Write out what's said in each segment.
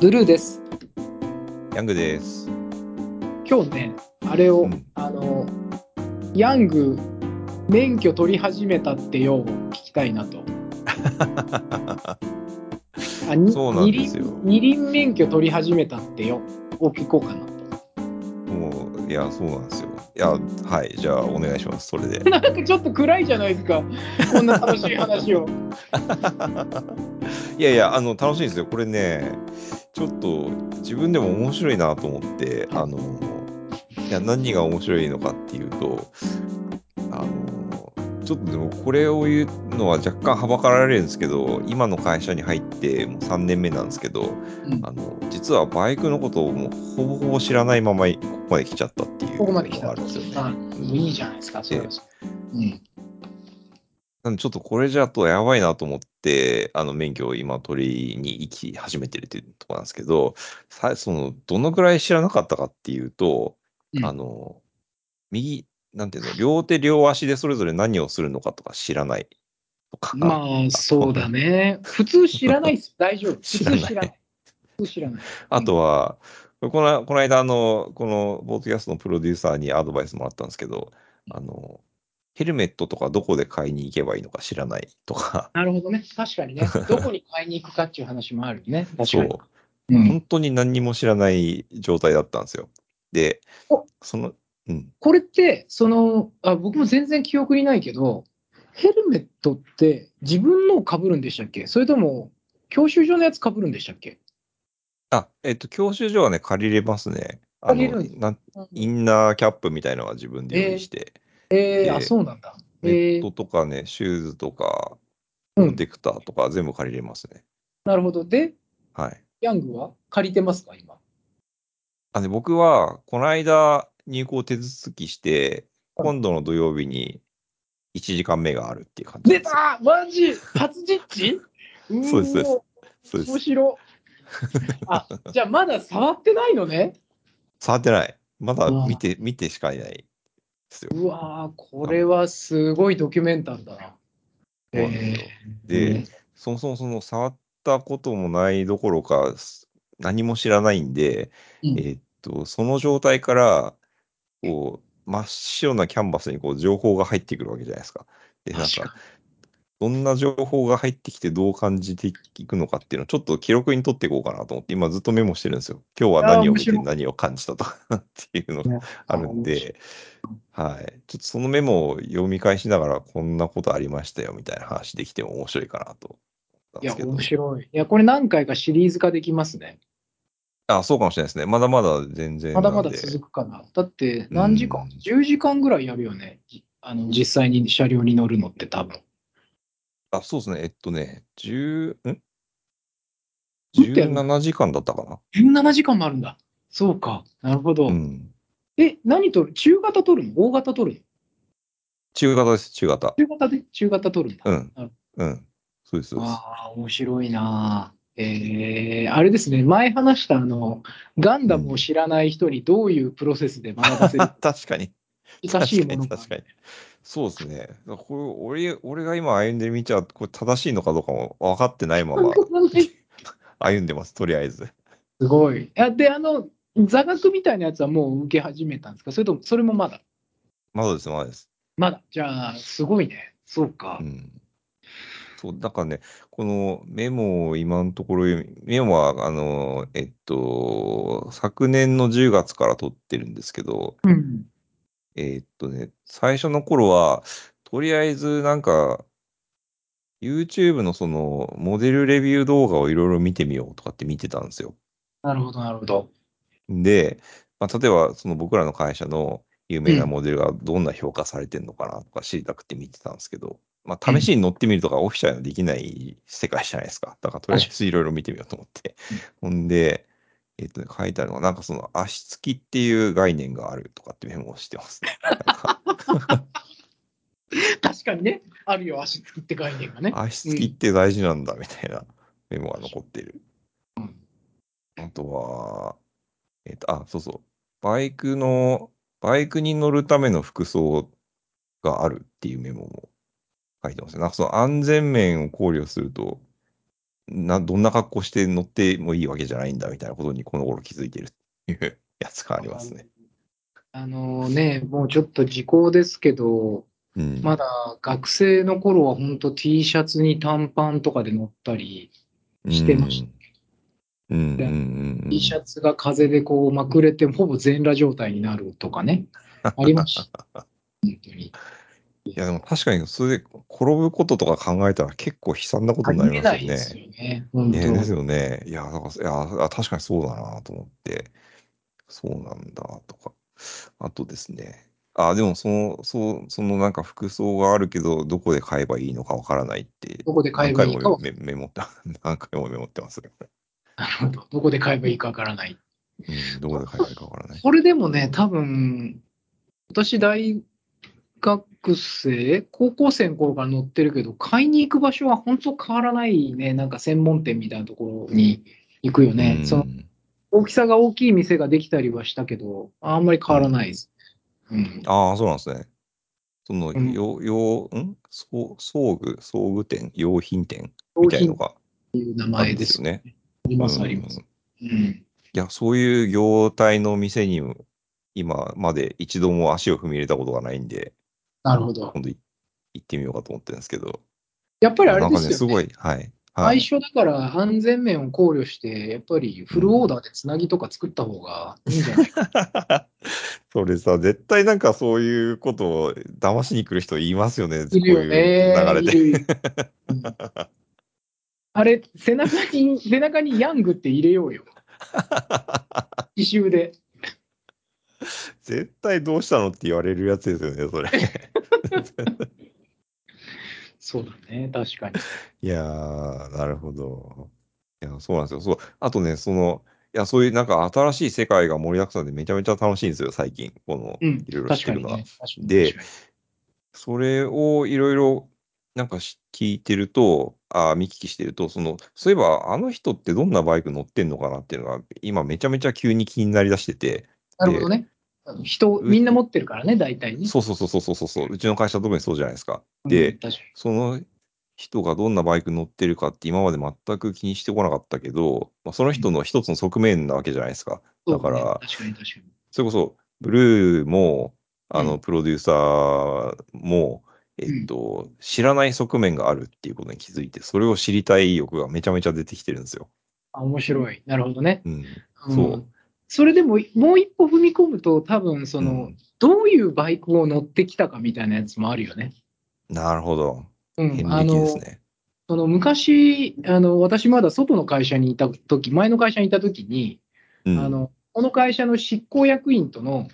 ブルーです。ヤングです。今日ね、あれを、うんあの、ヤング、免許取り始めたってよ、聞きたいなと。あにそうなんですよ二輪二輪免許取り始めたってよ、を聞こうかなと。もう、いや、そうなんですよ。いや、はい、じゃあ、お願いします、それで。なんかちょっと暗いじゃないですか、こんな楽しい話を。いやいや、あの、楽しいですよ。これね、ちょっと、自分でも面白いなと思って、あの、いや、何が面白いのかっていうと、あの、ちょっとでも、これを言うのは若干はばかられるんですけど、今の会社に入ってもう3年目なんですけど、うんあの、実はバイクのことをもうほぼほぼ知らないままここまで来ちゃったっていうここまで来たあるんですよね。いいじゃないですか、それは。うん。なんでちょっとこれじゃとやばいなと思って、あの免許を今取りに行き始めてるっていうところなんですけど、さその、どのくらい知らなかったかっていうと、うんあの、右、なんていうの、両手両足でそれぞれ何をするのかとか知らないとか。まあ、そうだね。普通知らないです。大丈夫。普通知らない知らない。普通知らない。あとは、このこの間、あの、このボートキャストのプロデューサーにアドバイスもらったんですけど、あの、ヘルメットとかどこで買いに行けばいいのか知らないとか、なるほどね。確かにね。どこに買いに行くかっていう話もあるね。確かに。そう、うん、本当に何にも知らない状態だったんですよ。でお、その、うん、これって、そのあ、僕も全然記憶にないけど、ヘルメットって自分のを被るんでしたっけ？それとも、教習所のやつ被るんでしたっけ？あ、えっと、教習所はね、借りれますね。あの借りるんなんインナーキャップみたいのは自分で用意して、えー、であ、そうなんだ。ネえットー、とかね、シューズとか、うんプロテクターとか全部借りれますね。なるほど。で、はい。ヤングは？借りてますか、今？あで僕は、この間、入校手続きして、今度の土曜日に1時間目があるっていう感じ出ですよ。たマジ？初実地？そうですそうです面。白あ、じゃあまだ触ってないのね？触ってない。まだ見て、見てしかいないですよ。うわーこれはすごいドキュメンタルだな。そうなんでそもそもその触ったこともないどころか、す何も知らないんで、うんえーっと、その状態から、こう、真っ白なキャンバスにこう情報が入ってくるわけじゃないですか。で、なんか、どんな情報が入ってきてどう感じていくのかっていうのをちょっと記録に取っていこうかなと思って、今ずっとメモしてるんですよ。今日は何を見て何を感じたとかっていうのがねあるんで、はい。ちょっとそのメモを読み返しながら、こんなことありましたよみたいな話できても面白いかなといや。面白い。いや、これ何回かシリーズ化できますね。あ、そうかもしれないですね。まだまだ全然まだまだ続くかな。だって何時間？うん ?10 時間ぐらいやるよね。じあの実際に車両に乗るのって多分。あ、そうですね。えっとね、10、ん？もっとやる ?17 時間だったかな。17時間もあるんだ。そうか。なるほど。うん。え、何取る？中型取るの？大型取るの？中型です、中型。中型で？中型取るんだ。うんなる。うん。そうです、そうです。ああ、面白いな。えー、あれですね、前話したあの、ガンダムを知らない人にどういうプロセスで学ばせる？確かに。難しいものが確かに、確かに。そうですね。これ俺俺が今歩んでみちゃ、これ正しいのかどうかも分かってないまま 歩んでます、とりあえず。すごい。いやで、あの、座学みたいなやつはもう受け始めたんですか？それとも、それもまだ？まだです、まだです。まだ。じゃあ、すごいね。そうかう。ん。そう、だからね、このメモを今のところ、メモは、あの、えっと、昨年の10月から取ってるんですけど、うん。えっとね、最初の頃は、とりあえずなんか、YouTube のその、モデルレビュー動画をいろいろ見てみようとかって見てたんですよ。なるほど、なるほど。で、まあ、例えば、その僕らの会社の有名なモデルがどんな評価されてるのかなとか知りたくて見てたんですけど、まあ、試しに乗ってみるとかオフィシャルにできない世界じゃないですか。だから、とりあえずいろいろ見てみようと思って。ほんで、えっとね、書いてあるのが、なんかその足つきっていう概念があるとかってメモをしてますね。確かにね、あるよ、足つきって概念がね。足つきって大事なんだみたいなメモが残ってる。うんあとは、えっと、あ、そうそう。バイクの、バイクに乗るための服装があるっていうメモも書いてますね。なんかその安全面を考慮すると、な、どんな格好して乗ってもいいわけじゃないんだみたいなことにこの頃気づいてるっていうやつがありますね。あのね、もうちょっと時効ですけど、うん。まだ学生の頃は本当 T シャツに短パンとかで乗ったり、してましたうんうんうんうん。T シャツが風でこうまくれてほぼ全裸状態になるとかね、ありました。本当に。いや、でも確かにそれで転ぶこととか考えたら結構悲惨なことあになりますよね。すよね。本ねです当。よね。いや、だから、いや、あ確かにそうだなと思って、そうなんだとか。あとですね。あ、でもその、そう、そのなんか服装があるけど、どこで買えばいいのかわからないって、どこで買えばいいかは、何回もメメモって、何回もメモってますね。こなるほど。どこで買えばいいかわからない。れうん、どこで買えばいいかわからない。これでもね、多分、私大学生、高校生の頃から乗ってるけど、買いに行く場所は本当変わらないね。なんか専門店みたいなところに行くよね。うんその大きさが大きい店ができたりはしたけど、あんまり変わらないです。うん。ああ、そうなんですね。その、うんよ、よ、ん？そう装具、装具店、用品店？みたいなのがいう名前ですんですよ。ね。あります、あります。うん。いや、そういう業態の店に今まで一度も足を踏み入れたことがないんで、なるほど。今度い行ってみようかと思ってるんですけど。やっぱりあれですよね。すごい、はい。はい、最初だから安全面を考慮して、やっぱりフルオーダーでつなぎとか作った方がいいんじゃないか。それさ、絶対なんかそういうことを騙しに来る人いますよね、いるよね。こういう流れで。うんあれ、背中に、背中にヤングって入れようよ。刺繍で。絶対どうしたのって言われるやつですよね、それ。そうだね、確かに。いやー、なるほど。いや、そうなんですよ。そう。あとね、その、いや、そういうなんか新しい世界が盛りだくさんでめちゃめちゃ楽しいんですよ、最近。この、うんいろい、ろ知ってるのが。確かにね。確かにでそれをいろいろなんかし聞いてると、あ見聞きしてると、その、そういえばあの人ってどんなバイク乗ってんのかなっていうのが、今めちゃめちゃ急に気になりだしてて、なるほどね。人、みんな持ってるからね、大体ね。そうそうそうそうそうそう、うちの会社特にそうじゃないですか。うんで、確かその人がどんなバイク乗ってるかって今まで全く気にしてこなかったけど、まあ、その人の一つの側面なわけじゃないですか。にだからそうね確かに確かに。それこそ、ブルーも、あの、うんプロデューサーも、えっと、知らない側面があるっていうことに気づいて、それを知りたい意欲がめちゃめちゃ出てきてるんですよ。あ、面白い。なるほどね。うん。うんそう。それでも、もう一歩踏み込むと、多分その、うんどういうバイクを乗ってきたかみたいなやつもあるよね。なるほど。うん、あの、ね。その昔、あの、私まだ外の会社にいた時、前の会社にいた時に、うん。あの、この会社の執行役員との、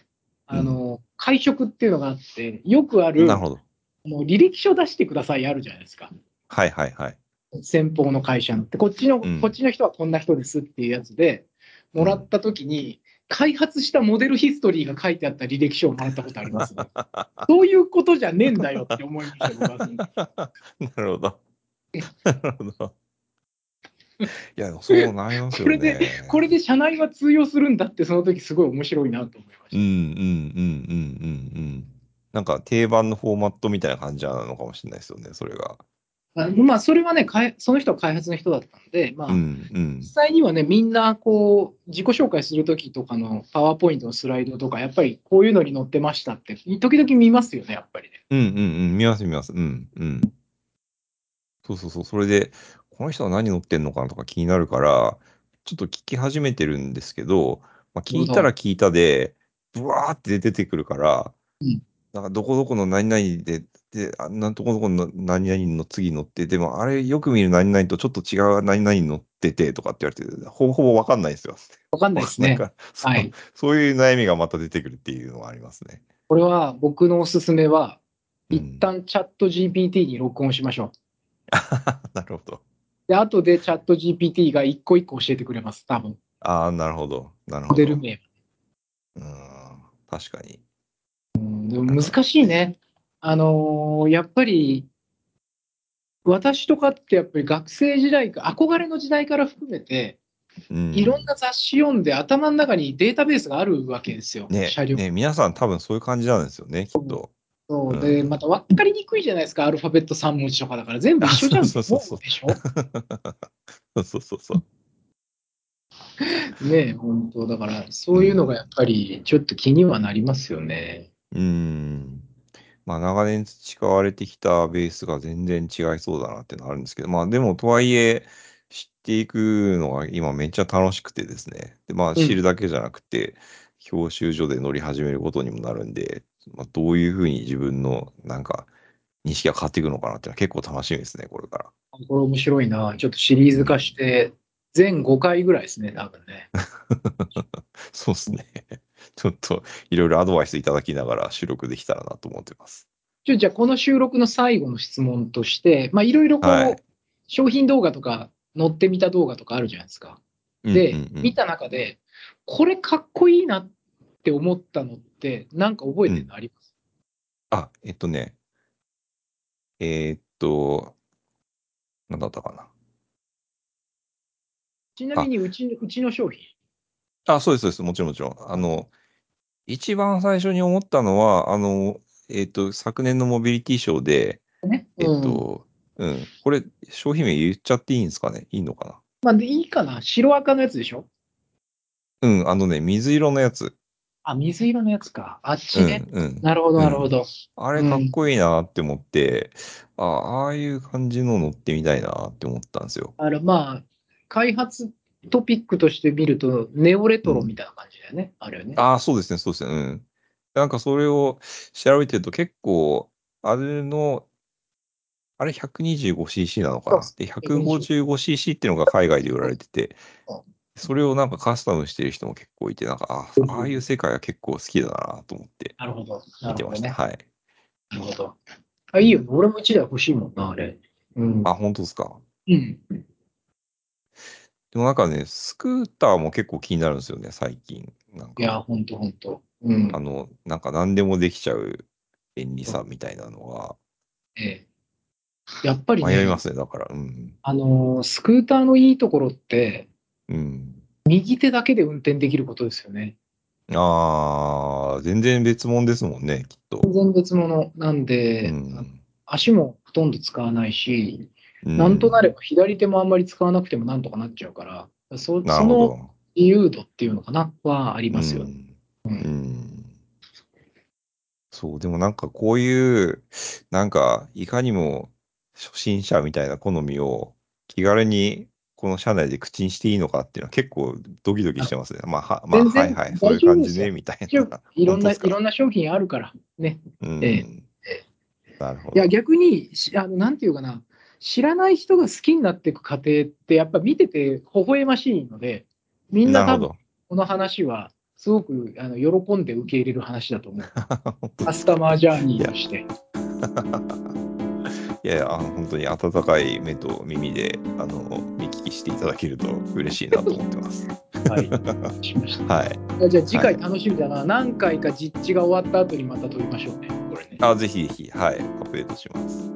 あの、会食っていうのがあって、よくある、なるほど。あの履歴書出してくださいあるじゃないですか。はいはいはい。先方の会社の。で、こっちの、うんこっちの人はこんな人ですっていうやつで、もらった時に、開発したモデルヒストリーが書いてあった履歴書をもらったことあります、ね。そういうことじゃねえんだよって思いました。なるほど。なるほど。いや、そうなりますよね。これで、これで社内は通用するんだって、その時すごい面白いなと思いましうんうんうんうんうんうん。なんか定番のフォーマットみたいな感じなのかもしれないですよね、それが。まあ、それはね、その人は開発の人だったんで、まあ、実。際にはね、みんなこう自己紹介するときとかのパワーポイントのスライドとか、やっぱりこういうのに載ってましたって、時々見ますよね、やっぱりね。うんうんうん。見ます見ます。うんうん。そうそうそう。それで、この人は何乗ってんのかなとか気になるから、ちょっと聞き始めてるんですけど、まあ、聞いたら聞いたで、ブワーって出てくるから、うんなんかどこどこの何々で、で、あんなとこどこの何々の次乗って、でもあれよく見る何々とちょっと違う何々乗っててとかって言われて、ほぼほぼわかんないですよ。わかんないですね。なんかそうはい。そういう悩みがまた出てくるっていうのがありますね。これは僕のおすすめは、うん一旦チャット GPT に録音しましょう。なるほど。で、後でチャット GPT が一個一個教えてくれます、多分。ああ、なるほど。なるほど。モデル名。うん、確かに。うんでも難しいね。あのーやっぱり、私とかってやっぱり学生時代か、憧れの時代から含めて、うん、いろんな雑誌読んで頭の中にデータベースがあるわけですよ。ね車両。ね、皆さん多分そういう感じなんですよね、きっと。そうで、また分かりにくいじゃないですか、アルファベット3文字とかだから、全部一緒じゃんそうそうそうそう思うでしょそうそうそう。ねえ、本当だから、そういうのがやっぱりちょっと気にはなりますよね。うーん。まあ、長年培われてきたベースが全然違いそうだなっていうのはあるんですけど、まあ、でも、とはいえ、知っていくのが今めっちゃ楽しくてですね。で、まあ、知るだけじゃなくて、教習所で乗り始めることにもなるんで、まあ、どういうふうに自分の、なんか、認識が変わっていくのかなっていうのは結構楽しみですね、これから。これ面白いな。ちょっとシリーズ化して、全5回ぐらいですね、多分ね。そうですね。ちょっと、いろいろアドバイスいただきながら収録できたらなと思ってます。じゃあ、この収録の最後の質問として、まあ、いろいろこう、はい商品動画とか、乗ってみた動画とかあるじゃないですか。で、うんうんうん見た中で、これかっこいいなって思ったのって、なんか覚えてるのあります、あ、えっとね、えーっと、なんだったかな。ちなみにうちの、うちの商品？あ、そうです、そうです。もちろん、もちろん。あの、一番最初に思ったのは、あの、えっと、昨年のモビリティショーで、ね。えっと、うん、これ、商品名言っちゃっていいんですかね？いいのかまあ、でいいかな。白赤のやつでしょ？なうん、あのね、水色のやつ。あ、水色のやつか。あっちうん、ね。うん。なるほど、なるほど。あれかっこいいなって思って、あああいう感じの乗ってみたいなって思ったんですよ。あの、まあ、開発トピックとして見ると、ネオレトロみたいな感じだよね。あれはね。ああ、そうですね、そうですね。うん。なんかそれを調べてると結構、あれの、あれ 125cc なのかな？そで、155cc っていうのが海外で売られててうん、それをなんかカスタムしてる人も結構いて、なんか、あああいう世界は結構好きだなと思ってなるほど。見てました。はい。なるほど。あ、いいよね。俺も一台欲しいもんな、あれ。うん。あ、本当ですか？うん。でもなんかね、スクーターも結構気になるんですよね、最近。なんいや、か、ほんとほんと。うんあ。の、なんか何でもできちゃう便利さみたいなのは、ええやっぱりね迷いま、すね、だから。うん。あのー、スクーターのいいところって、うん。右手だけで運転できることですよね。ああ、全然別物ですもんね、きっと。全然別物なんで、うん。足もほとんど使わないし、うんなんとなれば左手もあんまり使わなくてもなんとかなっちゃうから、そなその。自由度っていうのかな、はありますよね。うんうんうんそう、でもなんかこういう、なんかいかにも初心者みたいな好みを気軽にこの社内で口にしていいのかっていうのは結構ドキドキしてますね。まあ、はまあ、はいはい、そういう感じね、みたいな。いろんな、いろんな商品あるから、ね。うんええなるほど。いや、逆に、しあのなんていうかな、知らない人が好きになっていく過程って、やっぱ見てて微笑ましいので、みんな多分。この話は、すごくあの喜んで受け入れる話だと思う。カスタマージャーニーとして。いや いや、本当に温かい目と耳であの見聞きしていただけると嬉しいなと思ってます。はい、しました。はい。あじゃあ次回楽しみだな、何回か実地が終わった後にまた撮りましょうね、これね。あ、ぜひぜひ、はい、アップデートします。